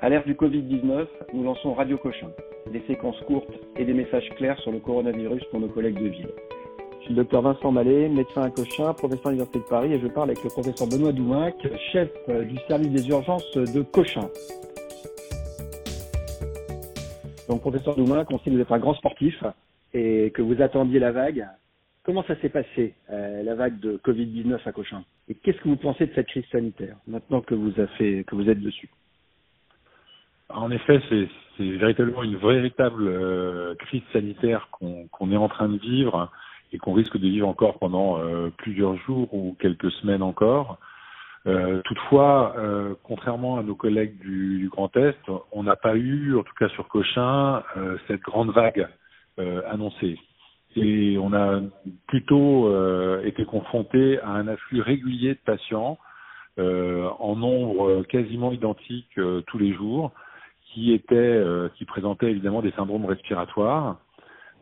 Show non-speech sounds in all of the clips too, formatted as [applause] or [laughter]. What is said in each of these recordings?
À l'ère du Covid-19, nous lançons Radio Cochin, des séquences courtes et des messages clairs sur le coronavirus pour nos collègues de ville. Je suis le docteur Vincent Mallet, médecin à Cochin, professeur à l'Université de Paris, et je parle avec le professeur Benoît Douinc, chef euh, du service des urgences de Cochin. Donc, professeur Douinc, on sait que vous êtes un grand sportif et que vous attendiez la vague. Comment ça s'est passé, euh, la vague de Covid-19 à Cochin? Et qu'est-ce que vous pensez de cette crise sanitaire, maintenant que vous, avez que vous êtes dessus? En effet, c'est véritablement une véritable euh, crise sanitaire qu'on est en train de vivre et qu'on risque de vivre encore pendant euh, plusieurs jours ou quelques semaines encore. Euh, toutefois, euh, contrairement à nos collègues du, du Grand Est, on n'a pas eu, en tout cas sur Cochin, cette grande vague annoncée. Et on a plutôt été confronté à un afflux régulier de patients en nombre quasiment identique tous les jours qui étaient, euh, qui présentaient évidemment des syndromes respiratoires.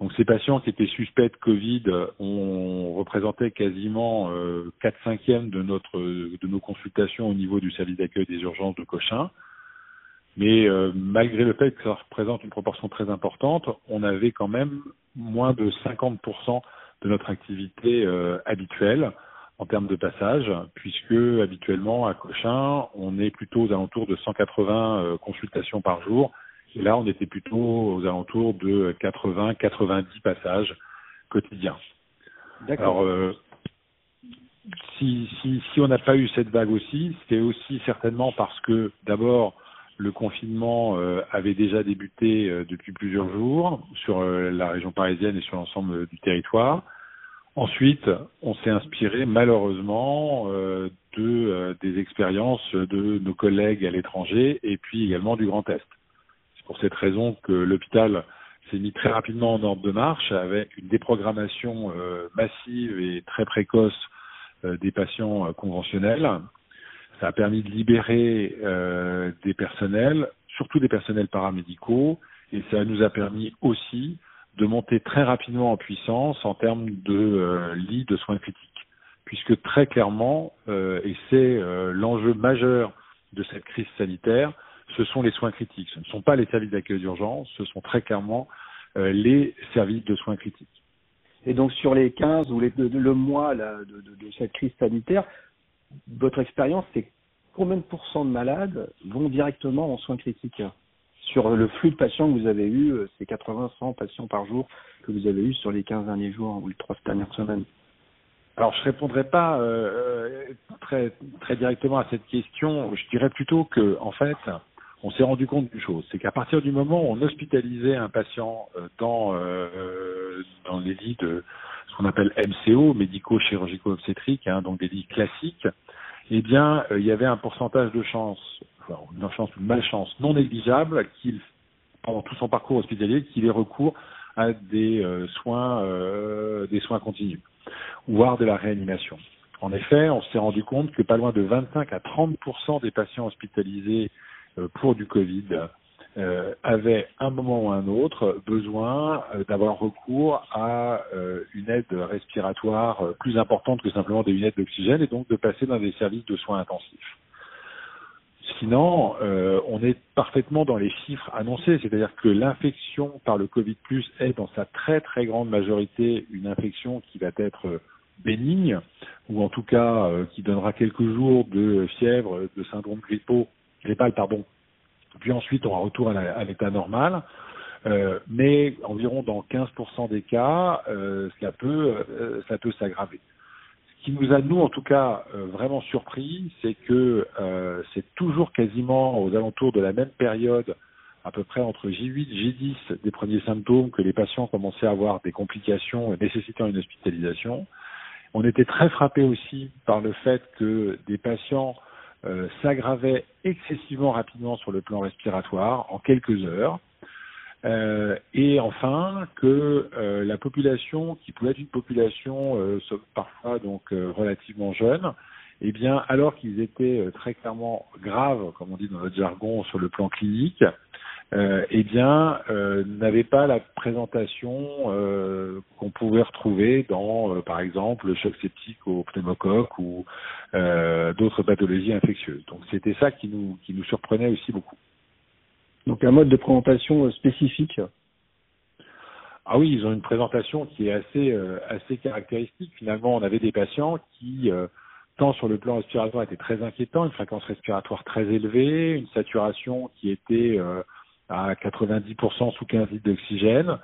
Donc ces patients qui étaient suspects de Covid ont représenté quasiment euh, 4 cinquièmes de notre de nos consultations au niveau du service d'accueil des urgences de Cochin. Mais euh, malgré le fait que ça représente une proportion très importante, on avait quand même moins de 50% de notre activité euh, habituelle en termes de passage, puisque habituellement à Cochin, on est plutôt aux alentours de 180 euh, consultations par jour. Et là, on était plutôt aux alentours de 80-90 passages quotidiens. Alors, euh, si, si, si on n'a pas eu cette vague aussi, c'est aussi certainement parce que d'abord, le confinement euh, avait déjà débuté euh, depuis plusieurs jours sur la région parisienne et sur l'ensemble du territoire. Ensuite, on s'est inspiré malheureusement euh, de euh, des expériences de nos collègues à l'étranger et puis également du Grand Est. C'est pour cette raison que l'hôpital s'est mis très rapidement en ordre de marche avec une déprogrammation euh, massive et très précoce des patients conventionnels. Ça a permis de libérer des personnels, surtout des personnels paramédicaux, et ça nous a permis aussi de monter très rapidement en puissance en termes de euh, lits de soins critiques, puisque très clairement, euh, et c'est euh, l'enjeu majeur de cette crise sanitaire, ce sont les soins critiques. Ce ne sont pas les services d'accueil d'urgence, ce sont très clairement les services de soins critiques. Et donc sur les 15 ou les, le mois là, de, de, de cette crise sanitaire, votre expérience, c'est combien de pourcents de malades vont directement en soins critiques? Sur le flux de patients que vous avez eu, euh, ces 80-100 patients par jour que vous avez eu sur les 15 derniers jours ou les trois dernières semaines alors, je répondrai pas euh, euh, très directement à cette question. Je dirais plutôt que, en fait, on s'est rendu compte d'une chose, c'est qu'à partir du moment où on hospitalisait un patient dans dans les lits de ce qu'on appelle MCO, médico-chirurgico-obstétrique, hein, donc des lits classiques, eh bien, il y avait un pourcentage de chance une chance une malchance non négligeable qu'il, pendant tout son parcours hospitalier, qu'il ait recours à des euh, soins, euh, des soins continus, voire de la réanimation. En effet, on s'est rendu compte que pas loin de 25 à 30% des patients hospitalisés euh, pour du Covid euh, un moment ou un autre, besoin d'avoir recours à une aide respiratoire plus importante que simplement des lunettes d'oxygène et donc de passer dans des services de soins intensifs. Sinon, euh, on est parfaitement dans les chiffres annoncés, c'est-à-dire que l'infection par le Covid est dans sa très très grande majorité une infection qui va être bénigne, ou en tout cas euh, qui donnera quelques jours de fièvre, de syndrome grippal, pardon. Puis ensuite, on retourne à l'état normal. Euh, mais environ dans 15% des cas, euh, ça peut, ça peut s'aggraver qui nous a, nous, en tout cas, euh, vraiment surpris, c'est que euh, c'est toujours quasiment aux alentours de la même période, à peu près entre J8 J10 des premiers symptômes, que les patients commençaient à avoir des complications nécessitant une hospitalisation. On était très frappé aussi par le fait que des patients euh, s'aggravaient excessivement rapidement sur le plan respiratoire en quelques heures. Euh, et enfin que euh, la population, qui pouvait être une population parfois donc relativement jeune, eh bien, alors qu'ils étaient très clairement graves, comme on dit dans notre jargon, sur le plan clinique, eh bien, n'avaient pas la présentation qu'on pouvait retrouver dans, par exemple, le choc septique au pneumocoque ou d'autres pathologies infectieuses. Donc, c'était ça qui nous qui nous surprenait aussi beaucoup. Donc un mode de présentation spécifique? Ah oui, ils ont une présentation qui est assez assez caractéristique. Finalement, on avait des patients qui tant sur le plan respiratoire était très inquiétant, une fréquence respiratoire très élevée, une saturation qui était à 90% sous 15 litres d'oxygène,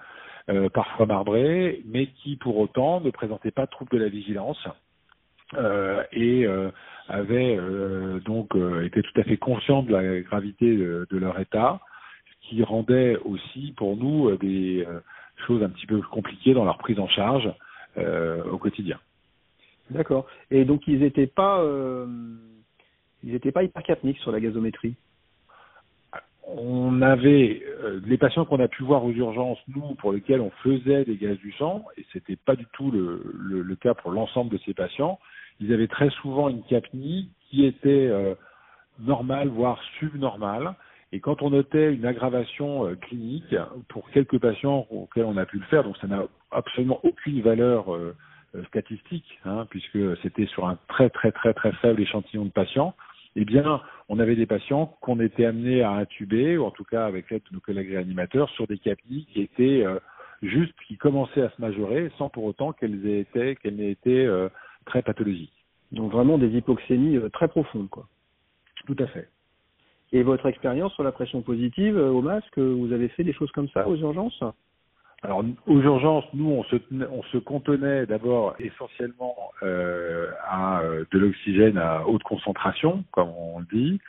euh, parfois marbré, mais qui pour autant ne présentait pas de troubles de la vigilance euh, et euh, avait euh, donc été tout à fait conscient de la gravité de, de, leur état, ce qui rendait aussi pour nous des choses un petit peu compliquées dans leur prise en charge au quotidien. D'accord. Et donc ils n'étaient pas ils n'étaient pas hypercapniques sur la gazométrie? On avait euh, les patients qu'on a pu voir aux urgences, nous, pour lesquels on faisait des gaz du sang, et c'était pas du tout le, cas pour l'ensemble de ces patients, ils avaient très souvent une capnie qui était euh, normale, voire subnormale. Et quand on notait une aggravation euh, clinique, pour quelques patients auxquels on a pu le faire, donc ça n'a absolument aucune valeur statistique, hein, puisque c'était sur un très très très très faible échantillon de patients, eh bien, on avait des patients qu'on était amenés à intuber, ou en tout cas avec l'aide de nos collègues réanimateurs, sur des capnies qui étaient euh, juste, qui commençaient à se majorer, sans pour autant qu'elles aient été, qu'elles n'aient été euh, très pathologiques. Donc vraiment des hypoxémies euh, très profondes, quoi. Tout à fait. Et votre expérience sur la pression positive au masque, vous avez fait des choses comme ça aux urgences? Alors aux urgences, nous on se on se contenait d'abord essentiellement euh, à euh, de l'oxygène à haute concentration, comme on dit.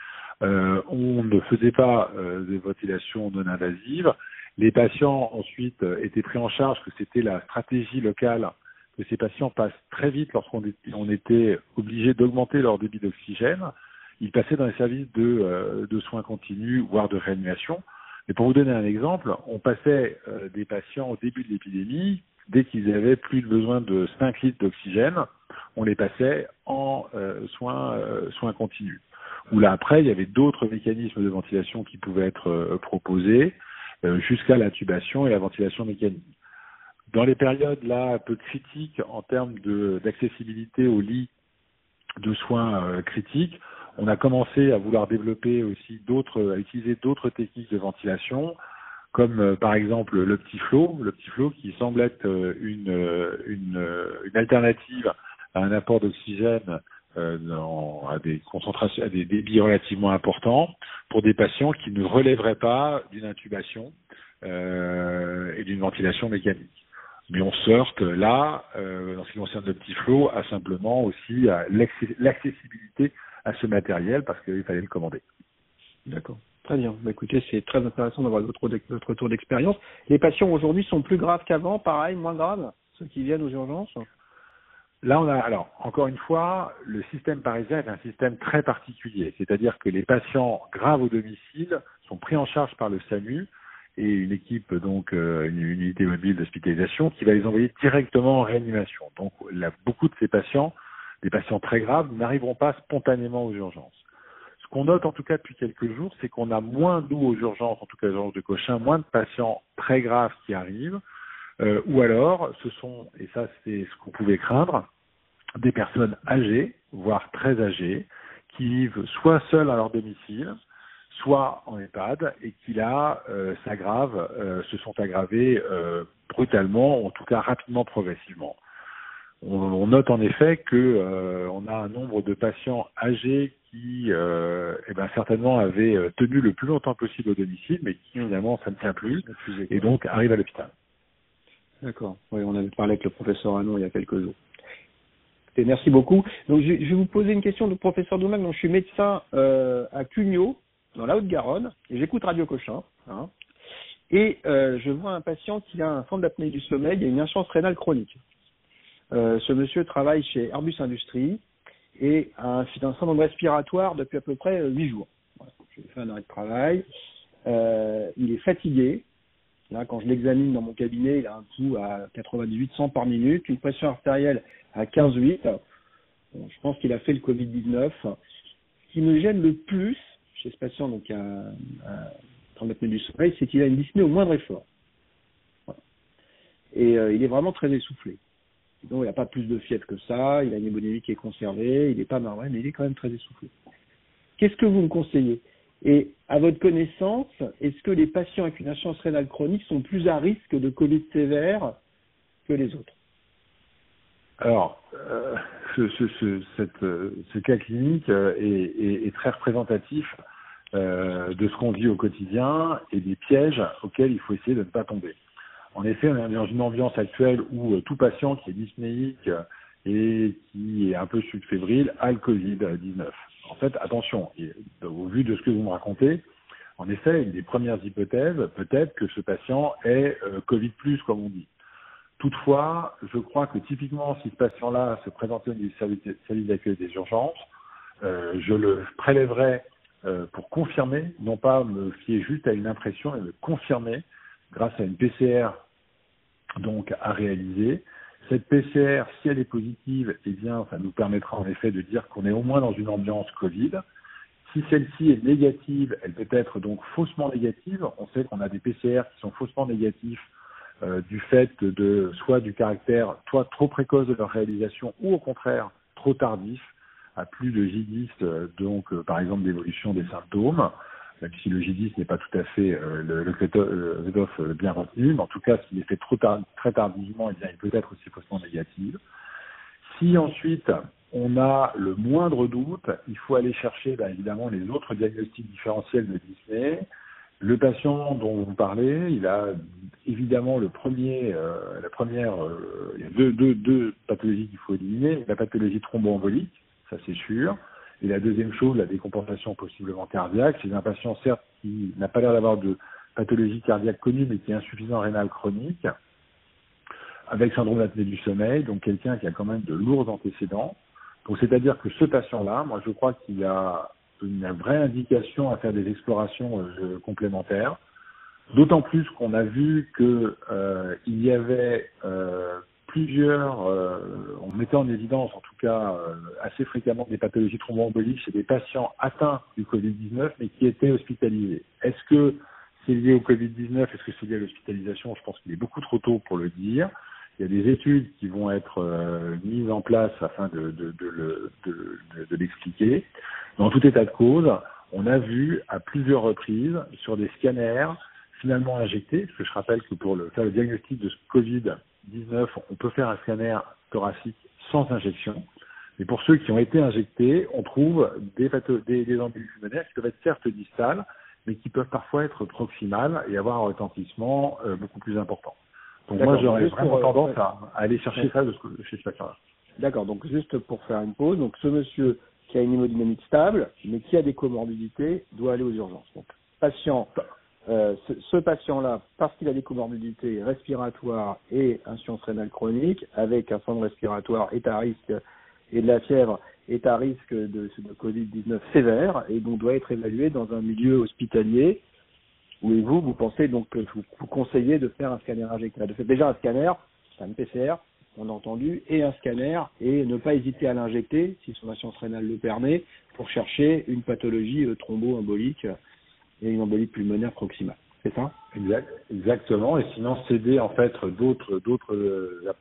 Euh, on ne faisait pas euh, des ventilations non invasives. Les patients ensuite euh, étaient pris en charge, que c'était la stratégie locale que ces patients passent très vite lorsqu'on on était obligé d'augmenter leur débit d'oxygène. Ils passaient dans les services de, de soins continus, voire de réanimation. Et pour vous donner un exemple, on passait euh, des patients au début de l'épidémie, dès qu'ils avaient plus besoin de 5 litres d'oxygène, on les passait en euh, soins, euh, soins continus. Ou là après, il y avait d'autres mécanismes de ventilation qui pouvaient être proposés, jusqu'à l'intubation et la ventilation mécanique. Dans les périodes là un peu critiques en termes d'accessibilité aux lits de soins critiques, on a commencé à vouloir développer aussi d'autres, à utiliser d'autres techniques de ventilation, comme euh, par exemple le petit flot, le petit flot qui semble être euh, une, euh, une, une alternative à un apport d'oxygène dans, à des concentrations, à des débits relativement importants pour des patients qui ne relèveraient pas d'une intubation euh, et d'une ventilation mécanique. Mais on sorte là, euh, en ce qui concerne le petit flot, à simplement aussi à l'accessibilité à ce matériel parce qu'il fallait le commander. D'accord. Très bien. Bah, écoutez, c'est très intéressant d'avoir votre, retour d'expérience. Les patients aujourd'hui sont plus graves qu'avant, pareil, moins graves, ceux qui viennent aux urgences? Là, on a alors encore une fois, le système parisien est un système très particulier, c'est-à-dire que les patients graves au domicile sont pris en charge par le SAMU et une équipe donc euh, une unité mobile d'hospitalisation qui va les envoyer directement en réanimation. Donc, là, beaucoup de ces patients des patients très graves n'arriveront pas spontanément aux urgences. Ce qu'on note en tout cas depuis quelques jours, c'est qu'on a moins, nous aux urgences, en tout cas aux urgences de Cochin, moins de patients très graves qui arrivent, euh, ou alors ce sont, et ça c'est ce qu'on pouvait craindre, des personnes âgées, voire très âgées, qui vivent soit seules à leur domicile, soit en EHPAD, et qui là euh, s'aggravent, euh, se sont aggravées brutalement, en tout cas rapidement, progressivement on, on, note en effet que euh, on a un nombre de patients âgés qui, euh, eh ben, certainement avaient euh, tenu le plus longtemps possible au domicile, mais qui finalement ça ne tient plus, et donc arrivent à l'hôpital. D'accord. Oui, on avait parlé avec le professeur Anon il y a quelques jours. Et merci beaucoup. Donc, je, je, vais vous poser une question de professeur Doumac. Donc, je suis médecin euh, à Cugnot, dans la Haute-Garonne, et j'écoute Radio Cochin. Hein, et euh, je vois un patient qui a un centre d'apnée du sommeil et une insuffisance rénale chronique. Euh, ce monsieur travaille chez Airbus Industries et a un, syndrome respiratoire depuis à peu près euh, huit jours. Voilà. J'ai fait un arrêt de travail. Euh, il est fatigué. Là, quand je l'examine dans mon cabinet, il a un pouls à 98-100 par minute, une pression artérielle à 15,8. Bon, je pense qu'il a fait le Covid-19. Ce qui me gêne le plus chez ce patient, donc un, un, un du sommeil, c'est qu'il a une dyspnée au moindre effort. Et il est vraiment très essoufflé. Donc, il n'a pas plus de fièvre que ça, il a une hémodynie qui est conservée, il n'est pas marrant, mais il est quand même très essoufflé. Qu'est-ce que vous me conseillez? Et à votre connaissance, est-ce que les patients avec une insuffisance rénale chronique sont plus à risque de Covid sévère que les autres? Alors, euh, ce, ce, cas clinique est, est, très représentatif euh, de ce qu'on vit au quotidien et des pièges auxquels il faut essayer de ne pas tomber. En effet, on est dans une ambiance actuelle où euh, tout patient qui est dyspnéique et qui est un peu subfébrile a le Covid-19. En fait, attention, au vu de ce que vous me racontez, en effet, une des premières hypothèses, peut-être que ce patient est euh, Covid+, comme on dit. Toutefois, je crois que typiquement, si ce patient-là se présentait au service d'accueil des urgences, euh, je le prélèverais euh, pour confirmer, non pas me fier juste à une impression, mais me confirmer grâce à une PCR donc à réaliser. Cette PCR, si elle est positive, eh bien, ça nous permettra en effet de dire qu'on est au moins dans une ambiance Covid. Si celle-ci est négative, elle peut être donc faussement négative. On sait qu'on a des PCR qui sont faussement négatifs euh, du fait de soit du caractère soit trop précoce de leur réalisation ou au contraire trop tardif à plus de J10, euh, donc euh, par exemple d'évolution des symptômes, le J10 n'est pas tout à fait euh, le, le bien retenu, mais en tout cas s'il est fait trop tard, très tardivement, bien, il peut être aussi faussement négatif. Si ensuite on a le moindre doute, il faut aller chercher ben, évidemment les autres diagnostics différentiels de Disney. Le patient dont vous parlez, il a évidemment le premier, euh, la première, euh, il y a deux, deux, deux pathologies qu'il faut éliminer, la pathologie thromboembolique, ça c'est sûr. Et la deuxième chose, la décompensation possiblement cardiaque, c'est un patient certes qui n'a pas l'air d'avoir de pathologie cardiaque connue, mais qui est insuffisant rénal chronique, avec syndrome d'apnée du sommeil, donc quelqu'un qui a quand même de lourds antécédents. Donc c'est-à-dire que ce patient-là, moi je crois qu'il a une vraie indication à faire des explorations euh, complémentaires. D'autant plus qu'on a vu que euh, y avait euh, plusieurs, euh, on mettait en évidence en tout cas euh, assez fréquemment des pathologies thromboemboliques chez des patients atteints du Covid-19 mais qui étaient hospitalisés. Est-ce que c'est lié au Covid-19 Est-ce que c'est lié à l'hospitalisation? Je pense qu'il est beaucoup trop tôt pour le dire. Il y a des études qui vont être euh, mises en place afin de l'expliquer. Dans tout état de cause, on a vu à plusieurs reprises sur des scanners finalement injectés, parce que je rappelle que pour le, faire le diagnostic de ce Covid 19, on peut faire un scanner thoracique sans injection. Et pour ceux qui ont été injectés, on trouve des, des, des pulmonaires qui peuvent être certes distales, mais qui peuvent parfois être proximales et avoir un retentissement euh, beaucoup plus important. Donc moi, j'aurais vraiment tendance à, aller chercher ça de chez ce patient-là. D'accord, donc juste pour faire une pause, donc ce monsieur qui a une hémodynamique stable, mais qui a des comorbidités, doit aller aux urgences. Donc patient euh, ce, patient-là, parce qu'il a des comorbidités respiratoires et insuffisance rénale chronique, avec un syndrome respiratoire, est à risque et de la fièvre, est à risque de, de Covid-19 sévère et donc doit être évalué dans un milieu hospitalier. Où vous, vous pensez donc que vous, conseillez de faire un scanner injectable, de faire déjà un scanner, c'est un PCR, on a entendu, et un scanner, et ne pas hésiter à l'injecter, si son insuffisance rénale le permet, pour chercher une pathologie euh, thromboembolique une embolie pulmonaire proximale. C'est ça? Exact, Exactement. Et sinon, céder en fait d'autres d'autres euh,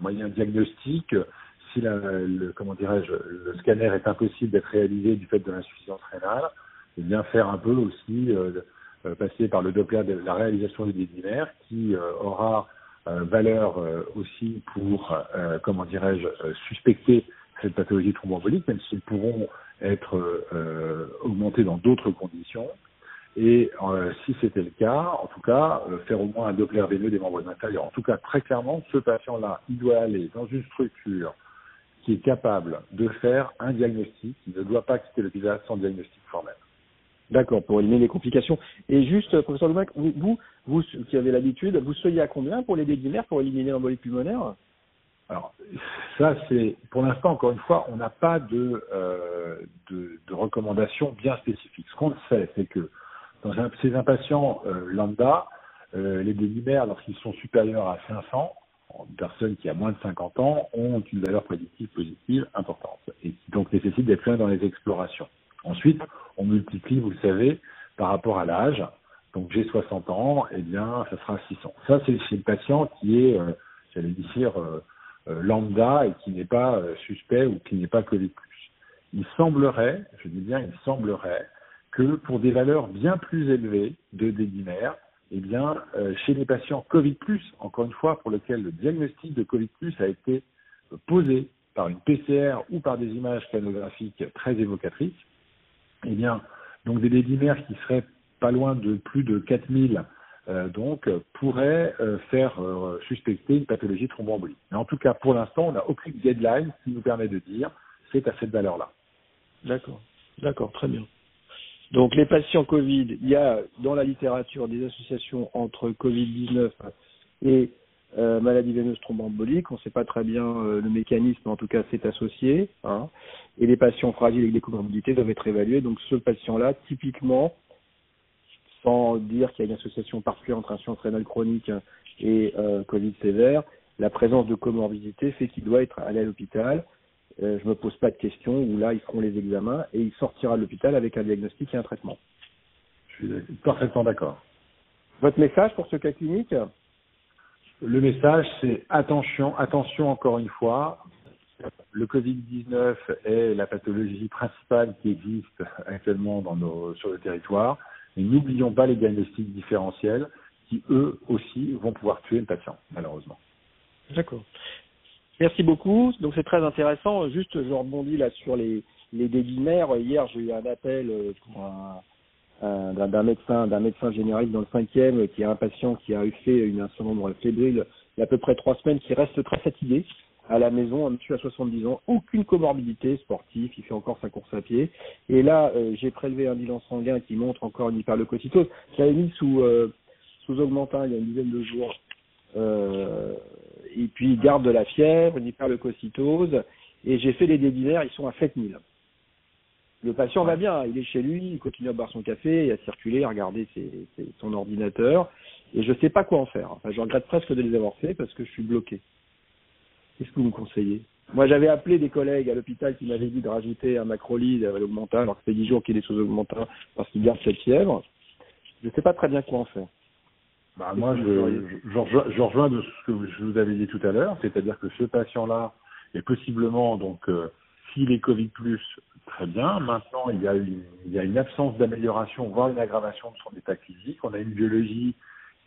moyens diagnostiques. Si la, le, comment dirais-je, le scanner est impossible d'être réalisé du fait de l'insuffisance rénale, et eh bien faire un peu aussi euh, euh, passer par le Doppler de la réalisation du dédimère qui aura valeur aussi pour comment dirais-je suspecter cette pathologie thromboembolique, même s'ils pourront être augmentés dans d'autres conditions. Et euh, si c'était le cas, en tout cas, euh, faire au moins un Doppler veineux des membres inférieurs. En tout cas, très clairement, ce patient-là, il doit aller dans une structure qui est capable de faire un diagnostic. Il ne doit pas quitter l'hôpital sans diagnostic formel. D'accord, pour éliminer les complications. Et juste, euh, professeur vous, vous, vous, qui avez l'habitude, vous soyez à combien pour les dédimères pour éliminer l'embolie pulmonaire? Alors, ça, c'est pour l'instant, encore une fois, on n'a pas de, euh, de, de recommandations bien spécifiques. Ce qu'on sait, c'est que dans ces impatients euh, lambda, euh, les délimères, lorsqu'ils sont supérieurs à 500, une personne qui a moins de 50 ans, ont une valeur prédictive positive importante et donc nécessite d'être loin dans les explorations. Ensuite, on multiplie, vous le savez, par rapport à l'âge. Donc j'ai 60 ans, eh bien, ça sera 600. Ça, c'est le patient qui est, euh, j'allais dire, lambda et qui n'est pas suspect ou qui n'est pas Covid+. Il semblerait, je dis bien, il semblerait que pour des valeurs bien plus élevées de dédimères, eh bien, euh, chez les patients Covid+, encore une fois, pour lesquels le diagnostic de Covid+, a été posé par une PCR ou par des images canographiques très évocatrices, eh bien, donc des dédimères qui seraient pas loin de plus de 4000 euh, donc pourraient euh, faire suspecter une pathologie thromboembolique. Mais en tout cas, pour l'instant, on n'a aucune deadline qui nous permet de dire c'est à cette valeur-là. D'accord, d'accord, très bien. Donc les patients Covid, il y a dans la littérature des associations entre Covid-19 et euh, maladie veineuse thromboembolique. On ne sait pas très bien euh, le mécanisme, mais en tout cas c'est associé. Hein. Et les patients fragiles avec des comorbidités doivent être évalués. Donc ce patient-là, typiquement, sans dire qu'il y a une association particulière entre insuffisance rénale chronique et euh, Covid sévère, la présence de comorbidité fait qu'il doit être allé à l'hôpital euh, je me pose pas de questions, où là, ils feront les examens et il sortira de l'hôpital avec un diagnostic et un traitement. Je suis parfaitement d'accord. Votre message pour ce cas clinique? Le message, c'est attention, attention encore une fois. Le Covid-19 est la pathologie principale qui existe actuellement dans nos, sur le territoire. Mais n'oublions pas les diagnostics différentiels qui, eux aussi, vont pouvoir tuer le patient, malheureusement. D'accord. Merci beaucoup. Donc c'est très intéressant. Juste, je rebondis là sur les, les. Hier, j'ai eu un appel euh, d'un médecin, d'un médecin généraliste dans le cinquième, qui a un patient qui a eu fait une, un nombre fébrile il y a à peu près trois semaines, qui reste très fatigué à la maison, un monsieur à 70 ans, aucune comorbidité sportive, il fait encore sa course à pied. Et là, euh, j'ai prélevé un bilan sanguin qui montre encore une hyperleucocytose, a mis sous, euh, sous augmentin il y a une dizaine de jours. Euh, et puis il garde de la fièvre, une hyperleucocytose, et j'ai fait les dédimères, ils sont à 7000. Le patient va bien, il est chez lui, il continue à boire son café, à circuler, à regarder son ordinateur, et je ne sais pas quoi en faire. Enfin, je regrette presque de les avoir fait parce que je suis bloqué. Qu'est-ce que vous me conseillez? Moi, j'avais appelé des collègues à l'hôpital qui m'avaient dit de rajouter un macrolide à l'augmentin, alors que fait 10 jours qu'il est sous augmentin parce qu'il garde cette fièvre. Je ne sais pas très bien quoi en faire. Bah, moi, je, je, je, je, rejoins de ce que je vous avais dit tout à l'heure, c'est-à-dire que ce patient-là est possiblement, donc, euh, s'il est Covid+, très bien. Maintenant, il y a une, il y a une absence d'amélioration, voire une aggravation de son état physique. On a une biologie,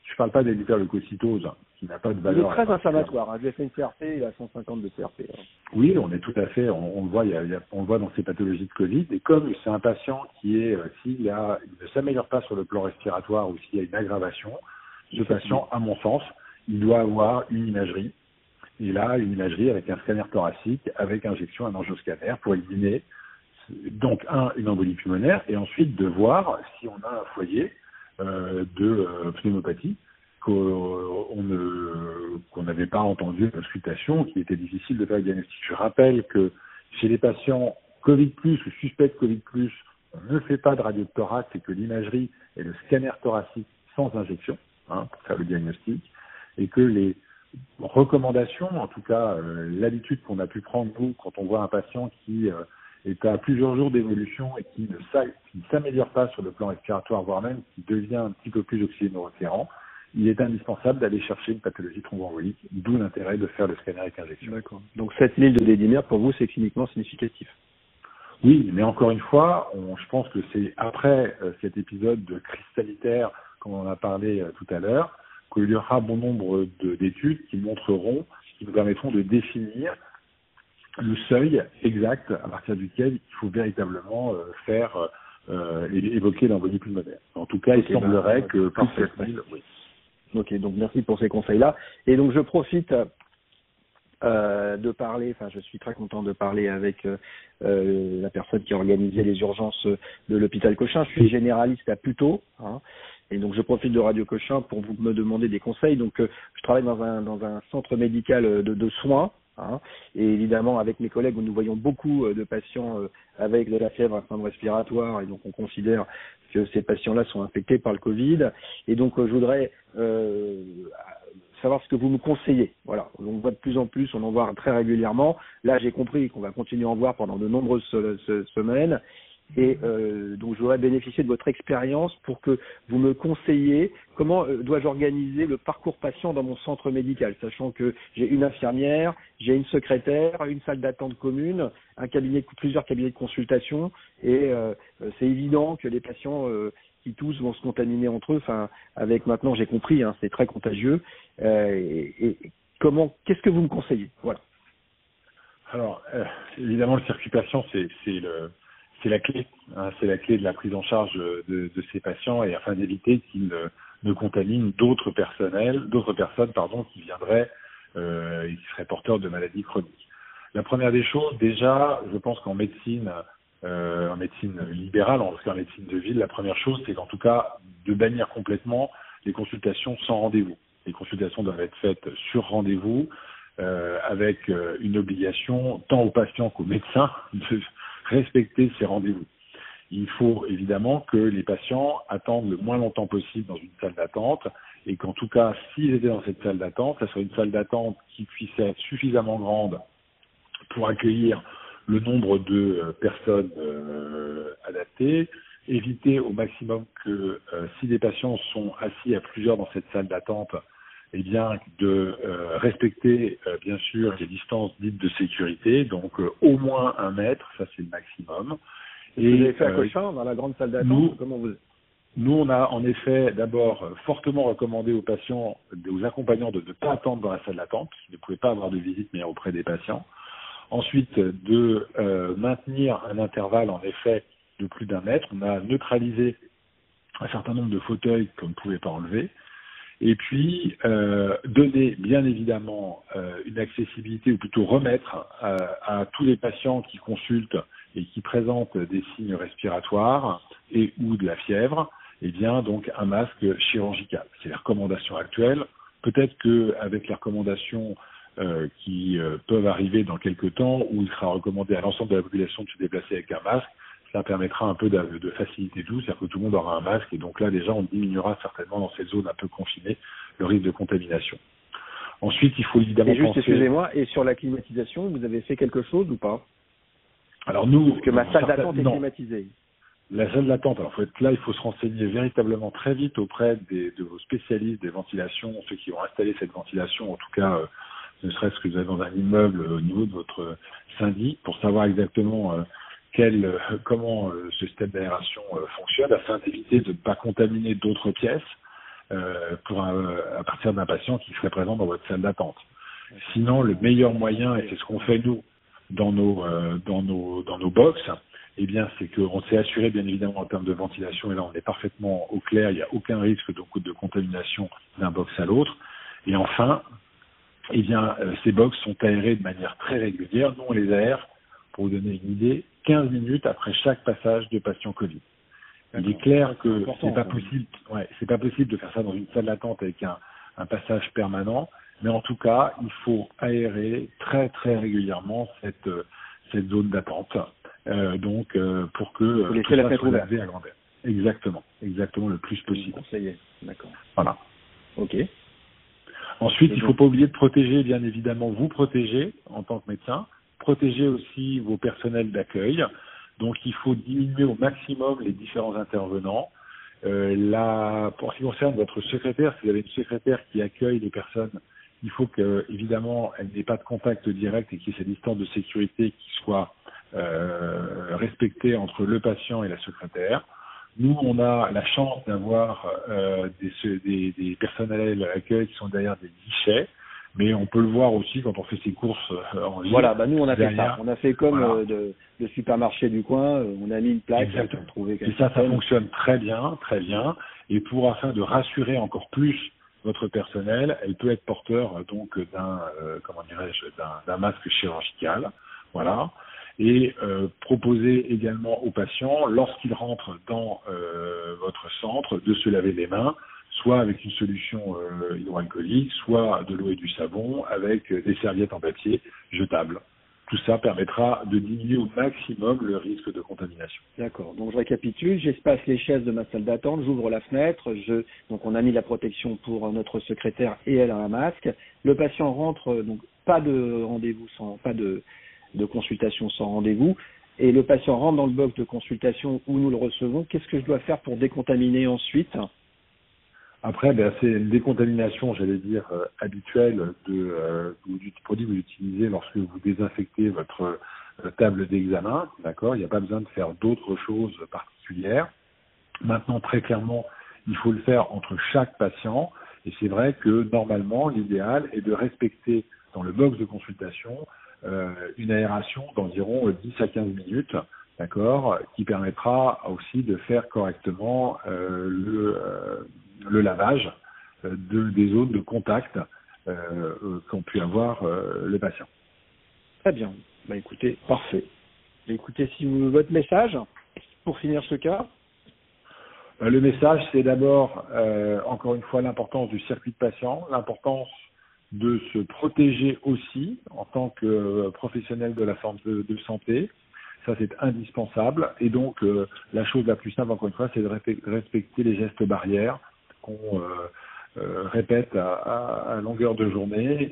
je ne parle pas d'hydrolycocytose, qui n'a pas de valeur. Il est très inflammatoire. Hein. J'ai fait une CRP, il a 150 de CRP. Hein. Oui, on est tout à fait, on, on le voit, il y a, il y a, on le voit dans ces pathologies de Covid. Et comme c'est un patient qui est, euh, s'il a, il ne s'améliore pas sur le plan respiratoire ou s'il y a une aggravation, ce patient, à mon sens, il doit avoir une imagerie. Et là, une imagerie avec un scanner thoracique, avec injection, un angioscanner pour éliminer donc un une embolie pulmonaire et ensuite de voir si on a un foyer euh, de euh, pneumopathie qu'on n'avait pas entendu une scrutation, qui était difficile de faire le diagnostic. Je rappelle que chez les patients Covid ou suspects Covid on ne fait pas de radio de thorax et que l'imagerie est le scanner thoracique sans injection hein, pour faire le diagnostic, et que les recommandations, en tout cas euh, l'habitude qu'on a pu prendre nous quand on voit un patient qui euh, est à plusieurs jours d'évolution et qui ne s'améliore pas sur le plan respiratoire, voire même qui devient un petit peu plus oxygénoréférent, il est indispensable d'aller chercher une pathologie thromboembolique, d'où l'intérêt de faire le scanner avec injection. D'accord. Donc 7000 de dédimère, pour vous, c'est cliniquement significatif Oui, mais encore une fois, on, je pense que c'est après euh, cet épisode de crise sanitaire comme on en a parlé euh, tout à l'heure, qu'il y aura bon nombre d'études qui montreront, qui nous permettront de définir le seuil exact à partir duquel il faut véritablement euh, faire euh, évoquer l'embolie pulmonaire. En tout cas, okay, il semblerait bah, que plus de 000, oui. Ok, donc merci pour ces conseils-là. Et donc je profite euh, de parler, enfin je suis très content de parler avec euh, la personne qui a organisé les urgences de l'hôpital Cochin. Je suis généraliste à Puteaux, hein, et donc je profite de Radio Cochin pour vous me demander des conseils. Donc euh, je travaille dans un dans un centre médical de, de soins. Hein, et évidemment, avec mes collègues, nous voyons beaucoup de patients avec de la fièvre, un syndrome respiratoire, et donc on considère que ces patients-là sont infectés par le Covid. Et donc je voudrais euh, savoir ce que vous me conseillez. Voilà, on voit de plus en plus, on en voit très régulièrement. Là, j'ai compris qu'on va continuer à en voir pendant de nombreuses semaines. Et euh, donc, je voudrais bénéficier de votre expérience pour que vous me conseillez comment euh, dois-je organiser le parcours patient dans mon centre médical, sachant que j'ai une infirmière, j'ai une secrétaire, une salle d'attente commune, un cabinet, plusieurs cabinets de consultation, et euh, c'est évident que les patients qui tous vont se contaminer entre eux. Enfin, avec maintenant, j'ai compris, hein, c'est très contagieux. Et, et, comment, qu'est-ce que vous me conseillez? Voilà. Alors, évidemment, le circuit patient, c'est le c'est la clé. Hein, c'est la clé de la prise en charge de, ces patients et afin d'éviter qu'ils ne, ne, contaminent d'autres personnels, d'autres personnes, pardon, qui viendraient euh, et qui seraient porteurs de maladies chroniques. La première des choses, déjà, je pense qu'en médecine, euh, en médecine libérale, en tout cas en médecine de ville, la première chose, c'est qu'en tout cas de bannir complètement les consultations sans rendez-vous. Les consultations doivent être faites sur rendez-vous, euh, avec euh, une obligation tant aux patients qu'aux médecins [laughs] de, respecter ces rendez-vous. Il faut évidemment que les patients attendent le moins longtemps possible dans une salle d'attente et qu'en tout cas, s'ils étaient dans cette salle d'attente, ça soit une salle d'attente qui puisse être suffisamment grande pour accueillir le nombre de euh, personnes euh, adaptées, éviter au maximum que euh, si des patients sont assis à plusieurs dans cette salle d'attente, eh bien de euh, respecter euh, bien sûr les distances dites de sécurité, donc euh, au moins un mètre, ça c'est le maximum. Et vous avez fait à Cochin, dans la grande salle d'attente Comment vous nous, on a en effet d'abord fortement recommandé aux patients, aux accompagnants de ne pas attendre dans la salle d'attente, qui ne pouvaient pas avoir de visite mais auprès des patients. Ensuite, de euh, maintenir un intervalle en effet de plus d'un mètre. On a neutralisé un certain nombre de fauteuils qu'on ne pouvait pas enlever. Et puis, euh, donner bien évidemment euh, une accessibilité, ou plutôt remettre euh, à tous les patients qui consultent et qui présentent des signes respiratoires et ou de la fièvre, eh bien donc un masque chirurgical. C'est les recommandations actuelles. Peut-être qu'avec les recommandations euh, qui euh, peuvent arriver dans quelques temps, où il sera recommandé à l'ensemble de la population de se déplacer avec un masque, ça permettra un peu de, de faciliter tout, c'est-à-dire que tout le monde aura un masque et donc là déjà on diminuera certainement dans cette zone un peu confinée le risque de contamination. Ensuite, il faut évidemment et juste, excusez-moi, et sur la climatisation, vous avez fait quelque chose ou pas? Alors nous, parce que ma salle d'attente est climatisée. La salle d'attente, alors faut être là, il faut se renseigner véritablement très vite auprès des, de vos spécialistes des ventilations, ceux qui vont installer cette ventilation, en tout cas, euh, ne serait-ce que vous avez dans un immeuble euh, au niveau de votre syndic, pour savoir exactement euh, quel, euh, comment euh, ce système d'aération euh, fonctionne afin d'éviter de ne pas contaminer d'autres pièces pour à partir d'un patient qui serait présent dans votre salle d'attente. Sinon, le meilleur moyen, et c'est ce qu'on fait nous dans nos dans nos dans nos box, eh bien, c'est qu'on s'est assuré bien évidemment en termes de ventilation, et là on est parfaitement au clair, il n'y a aucun risque de, de contamination d'un box à l'autre. Et enfin, eh bien, ces box sont aérés de manière très régulière. Nous, on les aère, pour vous donner une idée, 15 minutes après chaque passage de patient Covid. Il est clair que c'est pas possible, ouais, c'est pas possible de faire ça dans une salle d'attente avec un, un, passage permanent, mais en tout cas, il faut aérer très très régulièrement cette cette zone d'attente, euh, donc euh, pour que laisser la fenêtre ouverte à grandeur. Exactement, exactement le plus possible. Conseiller, d'accord. Voilà. Ok. Ensuite, il ne faut pas oublier de protéger, bien évidemment, vous protéger en tant que médecin, protéger aussi vos personnels d'accueil. Donc il faut diminuer au maximum les différents intervenants. Euh, là, pour ce qui concerne votre secrétaire, si vous avez une secrétaire qui accueille les personnes, il faut que évidemment elle n'ait pas de contact direct et qu'il y ait cette distance de sécurité qui soit euh, respectée entre le patient et la secrétaire. Nous, on a la chance d'avoir euh, des, personnels d'accueil qui sont derrière des guichets mais on peut le voir aussi quand on fait ses courses euh, en ligne. Voilà, bah nous on a fait ça. On a fait comme voilà. euh, de, le supermarché du coin, euh, on a mis une plaque Exactement. Trouver Et ça, ça fonctionne très bien, très bien. Et pour afin de rassurer encore plus votre personnel, elle peut être porteur euh, donc d'un euh, comment dirais-je d'un masque chirurgical, voilà. Et euh, proposer également aux patients, lorsqu'ils rentrent dans votre centre, de se laver les mains soit avec une solution euh, hydroalcoolique, soit de l'eau et du savon, avec des serviettes en papier jetables. Tout ça permettra de diminuer au maximum le risque de contamination. D'accord. Donc je récapitule, j'espace les chaises de ma salle d'attente, j'ouvre la fenêtre, je donc on a mis la protection pour notre secrétaire et elle a un masque. Le patient rentre donc pas de rendez-vous sans pas de consultation sans rendez-vous. et le patient rentre dans le box de consultation où nous le recevons, qu'est-ce que je dois faire pour décontaminer ensuite? Après, ben, c'est une décontamination, j'allais dire, euh, habituelle de, euh, du produit que vous utilisez lorsque vous désinfectez votre euh, table d'examen. D'accord? Il n'y a pas besoin de faire d'autres choses particulières. Maintenant, très clairement, il faut le faire entre chaque patient. Et c'est vrai que normalement, l'idéal est de respecter dans le box de consultation euh, une aération d'environ 10 à 15 minutes, d'accord, qui permettra aussi de faire correctement euh, le, euh, le lavage de, des zones de contact qu'ont pu avoir le patient. Très bien. Bah écoutez, parfait. Écoutez, si vous, votre message pour finir ce cas. Le message, c'est d'abord, encore une fois, l'importance du circuit de patient, l'importance de se protéger aussi en tant que euh, professionnel de la forme de, santé. Ça, c'est indispensable. Et donc, euh, la chose la plus simple, encore une fois, c'est de respecter les gestes barrières qu'on euh, répète à, longueur de journée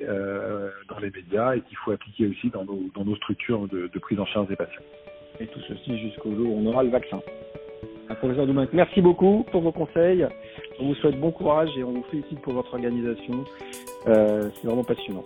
dans les médias et qu'il faut appliquer aussi dans nos, structures de, prise en charge des patients. Et tout ceci jusqu'au jour où on aura le vaccin. Professeur Doumac, merci beaucoup pour vos conseils. On vous souhaite bon courage et on vous félicite pour votre organisation. Euh, c'est vraiment passionnant.